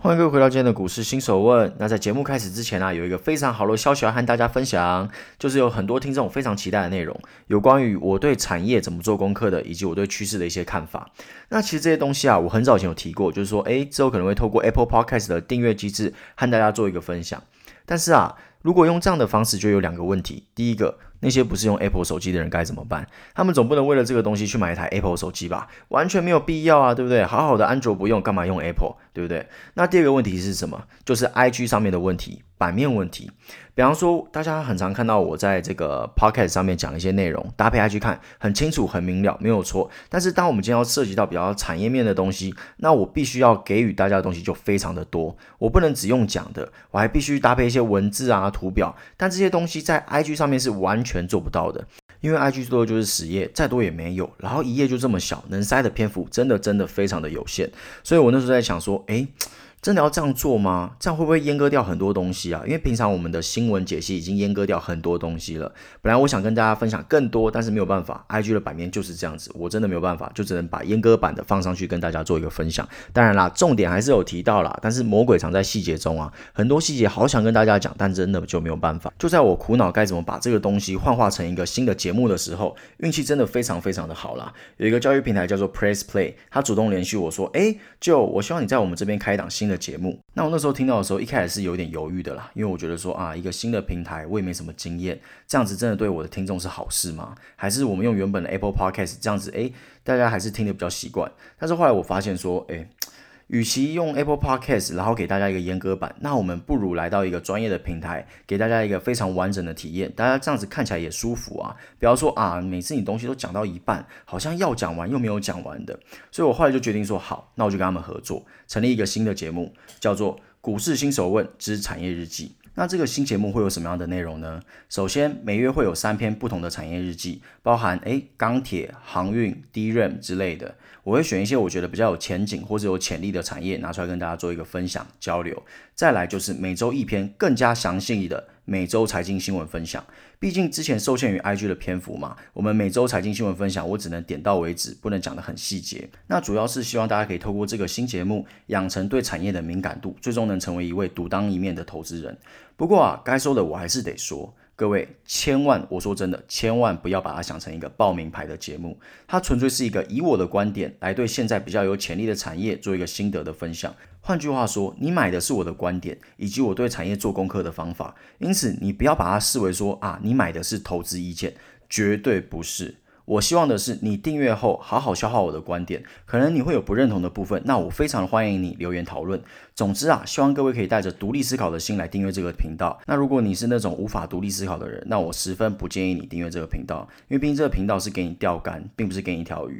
欢迎各位回到今天的股市新手问。那在节目开始之前啊，有一个非常好的消息要和大家分享，就是有很多听众非常期待的内容，有关于我对产业怎么做功课的，以及我对趋势的一些看法。那其实这些东西啊，我很早以前有提过，就是说，诶，之后可能会透过 Apple Podcast 的订阅机制和大家做一个分享。但是啊，如果用这样的方式，就有两个问题。第一个，那些不是用 Apple 手机的人该怎么办？他们总不能为了这个东西去买一台 Apple 手机吧？完全没有必要啊，对不对？好好的安卓不用，干嘛用 Apple？对不对？那第二个问题是什么？就是 IG 上面的问题，版面问题。比方说，大家很常看到我在这个 Podcast 上面讲一些内容，搭配 IG 看，很清楚、很明了，没有错。但是，当我们今天要涉及到比较产业面的东西，那我必须要给予大家的东西就非常的多。我不能只用讲的，我还必须搭配一些文字啊、图表。但这些东西在 IG 上面是完全全做不到的，因为 IG 多的就是十页，再多也没有。然后一页就这么小，能塞的篇幅真的真的非常的有限。所以我那时候在想说，诶。真的要这样做吗？这样会不会阉割掉很多东西啊？因为平常我们的新闻解析已经阉割掉很多东西了。本来我想跟大家分享更多，但是没有办法，IG 的版面就是这样子，我真的没有办法，就只能把阉割版的放上去跟大家做一个分享。当然啦，重点还是有提到啦，但是魔鬼藏在细节中啊，很多细节好想跟大家讲，但真的就没有办法。就在我苦恼该怎么把这个东西幻化成一个新的节目的时候，运气真的非常非常的好啦。有一个教育平台叫做 Press Play，他主动联系我说，哎，就我希望你在我们这边开一档新的节目。那我那时候听到的时候，一开始是有点犹豫的啦，因为我觉得说啊，一个新的平台，我也没什么经验，这样子真的对我的听众是好事吗？还是我们用原本的 Apple Podcast 这样子，诶，大家还是听得比较习惯。但是后来我发现说，诶。与其用 Apple Podcast，然后给大家一个严格版，那我们不如来到一个专业的平台，给大家一个非常完整的体验，大家这样子看起来也舒服啊。不要说啊，每次你东西都讲到一半，好像要讲完又没有讲完的，所以我后来就决定说，好，那我就跟他们合作，成立一个新的节目，叫做。股市新手问之产业日记，那这个新节目会有什么样的内容呢？首先，每月会有三篇不同的产业日记，包含诶钢铁、航运、低润之类的。我会选一些我觉得比较有前景或者有潜力的产业拿出来跟大家做一个分享交流。再来就是每周一篇更加详细的每周财经新闻分享。毕竟之前受限于 IG 的篇幅嘛，我们每周财经新闻分享我只能点到为止，不能讲得很细节。那主要是希望大家可以透过这个新节目养成对产业的敏感度，最终能成为一位独当一面的投资人。不过啊，该说的我还是得说。各位，千万我说真的，千万不要把它想成一个报名牌的节目，它纯粹是一个以我的观点来对现在比较有潜力的产业做一个心得的分享。换句话说，你买的是我的观点以及我对产业做功课的方法，因此你不要把它视为说啊，你买的是投资意见，绝对不是。我希望的是，你订阅后好好消化我的观点，可能你会有不认同的部分，那我非常欢迎你留言讨论。总之啊，希望各位可以带着独立思考的心来订阅这个频道。那如果你是那种无法独立思考的人，那我十分不建议你订阅这个频道，因为毕竟这个频道是给你钓竿，并不是给你一条鱼。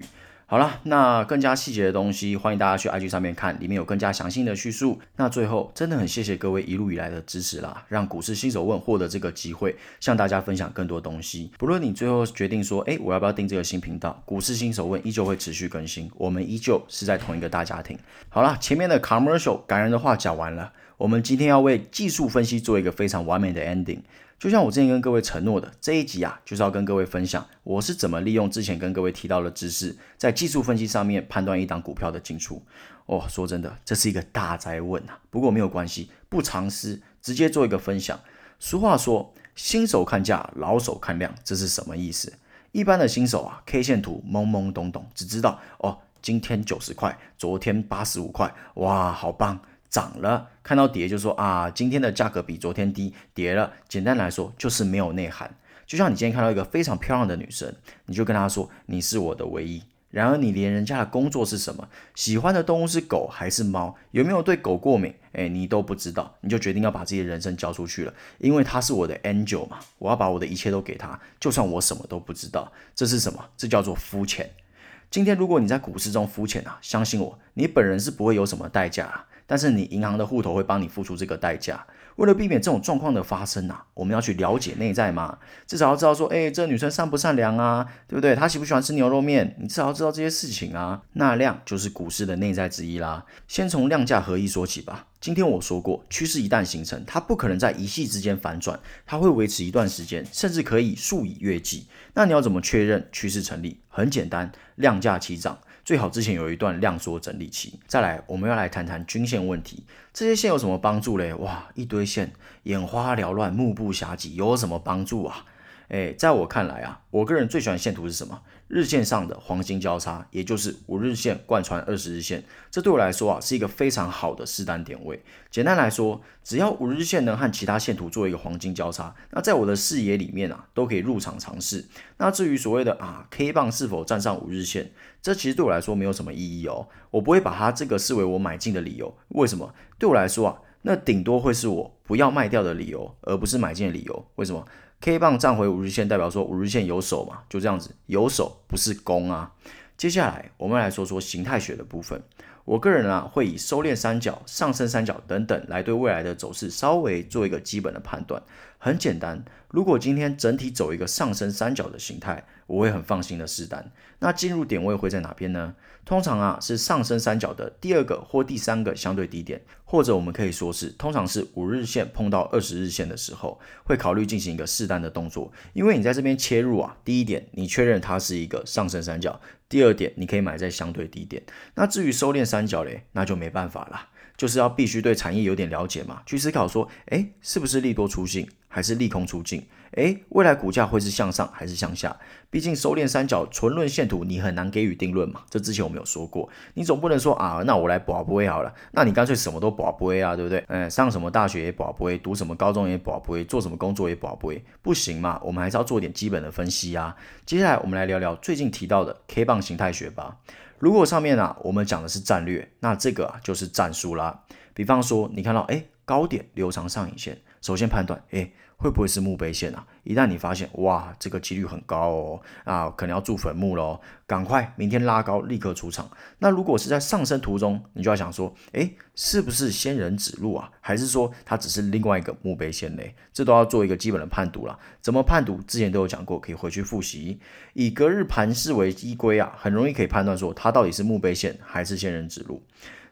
好了，那更加细节的东西，欢迎大家去 IG 上面看，里面有更加详细的叙述。那最后，真的很谢谢各位一路以来的支持啦，让股市新手问获得这个机会，向大家分享更多东西。不论你最后决定说，哎，我要不要订这个新频道，股市新手问依旧会持续更新，我们依旧是在同一个大家庭。好了，前面的 commercial 感人的话讲完了，我们今天要为技术分析做一个非常完美的 ending。就像我之前跟各位承诺的，这一集啊，就是要跟各位分享我是怎么利用之前跟各位提到的知识，在技术分析上面判断一档股票的进出。哦，说真的，这是一个大灾问啊。不过没有关系，不藏私，直接做一个分享。俗话说，新手看价，老手看量，这是什么意思？一般的新手啊，K 线图懵懵懂懂，只知道哦，今天九十块，昨天八十五块，哇，好棒。涨了，看到跌就说啊，今天的价格比昨天低，跌了。简单来说就是没有内涵。就像你今天看到一个非常漂亮的女生，你就跟她说你是我的唯一。然而你连人家的工作是什么，喜欢的动物是狗还是猫，有没有对狗过敏，哎，你都不知道，你就决定要把自己的人生交出去了，因为她是我的 angel 嘛，我要把我的一切都给她，就算我什么都不知道。这是什么？这叫做肤浅。今天如果你在股市中肤浅啊，相信我，你本人是不会有什么代价啊。但是你银行的户头会帮你付出这个代价。为了避免这种状况的发生啊，我们要去了解内在嘛，至少要知道说，哎，这女生善不善良啊，对不对？她喜不喜欢吃牛肉面？你至少要知道这些事情啊。那量就是股市的内在之一啦。先从量价合一说起吧。今天我说过，趋势一旦形成，它不可能在一夕之间反转，它会维持一段时间，甚至可以数以月计。那你要怎么确认趋势成立？很简单，量价齐涨。最好之前有一段量缩整理期，再来我们要来谈谈均线问题。这些线有什么帮助嘞？哇，一堆线，眼花缭乱，目不暇接，有什么帮助啊？诶，在我看来啊，我个人最喜欢线图是什么？日线上的黄金交叉，也就是五日线贯穿二十日线，这对我来说啊是一个非常好的试单点位。简单来说，只要五日线能和其他线图做一个黄金交叉，那在我的视野里面啊，都可以入场尝试。那至于所谓的啊 K 棒是否站上五日线，这其实对我来说没有什么意义哦，我不会把它这个视为我买进的理由。为什么？对我来说啊，那顶多会是我不要卖掉的理由，而不是买进的理由。为什么？K 棒站回五日线，代表说五日线有手嘛？就这样子，有手不是攻啊。接下来我们来说说形态学的部分。我个人啊，会以收敛三角、上升三角等等来对未来的走势稍微做一个基本的判断。很简单，如果今天整体走一个上升三角的形态，我会很放心的试单。那进入点位会在哪边呢？通常啊是上升三角的第二个或第三个相对低点，或者我们可以说是通常是五日线碰到二十日线的时候，会考虑进行一个试单的动作。因为你在这边切入啊，第一点你确认它是一个上升三角，第二点你可以买在相对低点。那至于收敛三角嘞，那就没办法了。就是要必须对产业有点了解嘛，去思考说，哎，是不是利多出尽，还是利空出尽？哎，未来股价会是向上还是向下？毕竟收敛三角纯论线图，你很难给予定论嘛。这之前我们有说过，你总不能说啊，那我来保不会好了，那你干脆什么都保不会啊，对不对？嗯，上什么大学也保不会，读什么高中也保不会，做什么工作也保不会，不行嘛。我们还是要做点基本的分析啊。接下来我们来聊聊最近提到的 K 棒形态学吧。如果上面啊，我们讲的是战略，那这个啊就是战术啦。比方说，你看到哎高点留长上影线，首先判断哎会不会是墓碑线啊？一旦你发现哇这个几率很高哦啊，可能要住坟墓喽，赶快明天拉高立刻出场。那如果是在上升途中，你就要想说哎是不是仙人指路啊？还是说它只是另外一个墓碑线嘞？这都要做一个基本的判读了。怎么判读？之前都有讲过，可以回去复习。以隔日盘势为依归啊，很容易可以判断说它到底是墓碑线还是仙人指路。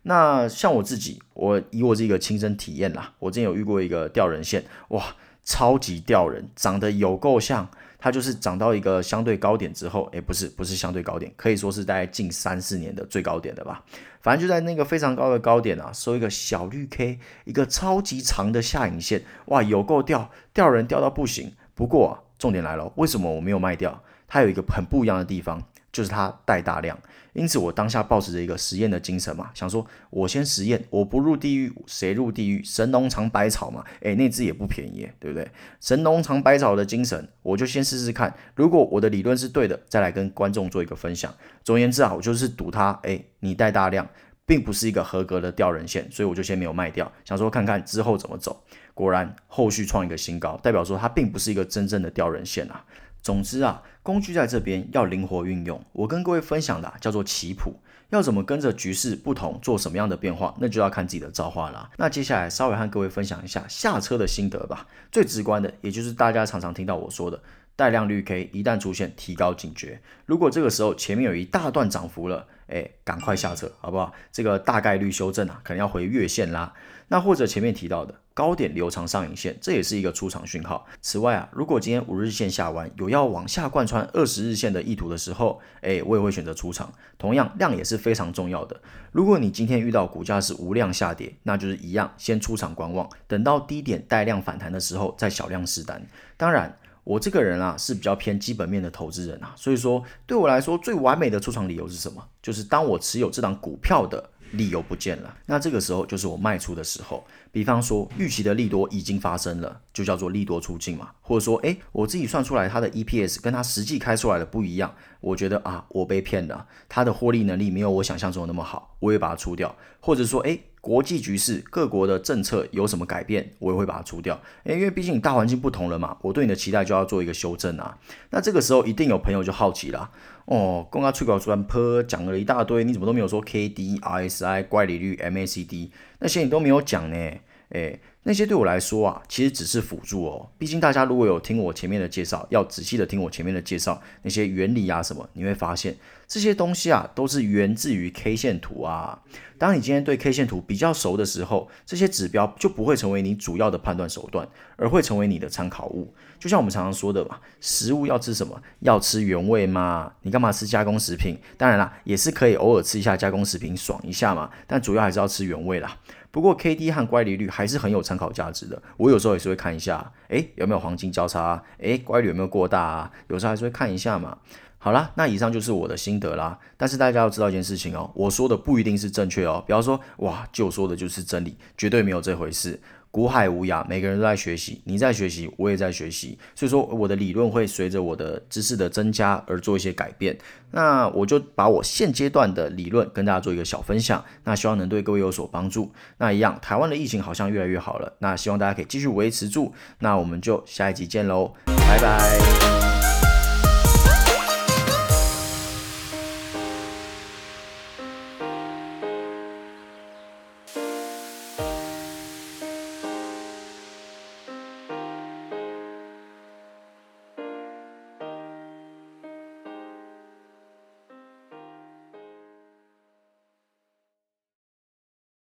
那像我自己，我以我这个亲身体验啦，我之前有遇过一个吊人线，哇，超级吊人，长得有够像，它就是涨到一个相对高点之后，诶，不是不是相对高点，可以说是大概近三四年的最高点的吧，反正就在那个非常高的高点啊，收一个小绿 K，一个超级长的下影线，哇，有够吊，吊人吊到不行。不过重点来了，为什么我没有卖掉？它有一个很不一样的地方。就是它带大量，因此我当下抱持着一个实验的精神嘛，想说我先实验，我不入地狱谁入地狱？神农尝百草嘛，诶，那只也不便宜，对不对？神农尝百草的精神，我就先试试看，如果我的理论是对的，再来跟观众做一个分享。总而言之啊，我就是赌它，诶，你带大量，并不是一个合格的吊人线，所以我就先没有卖掉，想说看看之后怎么走。果然后续创一个新高，代表说它并不是一个真正的吊人线啊。总之啊，工具在这边要灵活运用。我跟各位分享的叫做棋谱，要怎么跟着局势不同做什么样的变化，那就要看自己的造化啦。那接下来稍微和各位分享一下下车的心得吧。最直观的，也就是大家常常听到我说的带量绿 K，一旦出现，提高警觉。如果这个时候前面有一大段涨幅了，哎，赶快下车，好不好？这个大概率修正啊，可能要回月线啦。那或者前面提到的。高点留长上影线，这也是一个出场讯号。此外啊，如果今天五日线下弯，有要往下贯穿二十日线的意图的时候，哎，我也会选择出场。同样，量也是非常重要的。如果你今天遇到股价是无量下跌，那就是一样，先出场观望，等到低点带量反弹的时候再小量试单。当然，我这个人啊是比较偏基本面的投资人啊，所以说对我来说最完美的出场理由是什么？就是当我持有这档股票的。理由不见了，那这个时候就是我卖出的时候。比方说，预期的利多已经发生了，就叫做利多出境嘛。或者说，诶，我自己算出来它的 EPS 跟它实际开出来的不一样，我觉得啊，我被骗了，它的获利能力没有我想象中的那么好，我也把它出掉。或者说，诶。国际局势、各国的政策有什么改变，我也会把它除掉。诶，因为毕竟大环境不同了嘛，我对你的期待就要做一个修正啊。那这个时候一定有朋友就好奇了，哦，公开催稿突然泼讲了一大堆，你怎么都没有说 K D R S I 乖离率 M A C D 那些你都没有讲呢？诶。那些对我来说啊，其实只是辅助哦。毕竟大家如果有听我前面的介绍，要仔细的听我前面的介绍，那些原理啊什么，你会发现这些东西啊都是源自于 K 线图啊。当你今天对 K 线图比较熟的时候，这些指标就不会成为你主要的判断手段，而会成为你的参考物。就像我们常常说的嘛，食物要吃什么？要吃原味嘛。你干嘛吃加工食品？当然啦，也是可以偶尔吃一下加工食品，爽一下嘛。但主要还是要吃原味啦。不过 K D 和乖离率还是很有参参考价值的。我有时候也是会看一下，诶，有没有黄金交叉？诶，乖率有没有过大啊？有时候还是会看一下嘛。好啦，那以上就是我的心得啦。但是大家要知道一件事情哦，我说的不一定是正确哦。比方说，哇，就说的就是真理，绝对没有这回事。古海无涯，每个人都在学习，你在学习，我也在学习，所以说我的理论会随着我的知识的增加而做一些改变。那我就把我现阶段的理论跟大家做一个小分享，那希望能对各位有所帮助。那一样，台湾的疫情好像越来越好了，那希望大家可以继续维持住。那我们就下一集见喽，拜拜。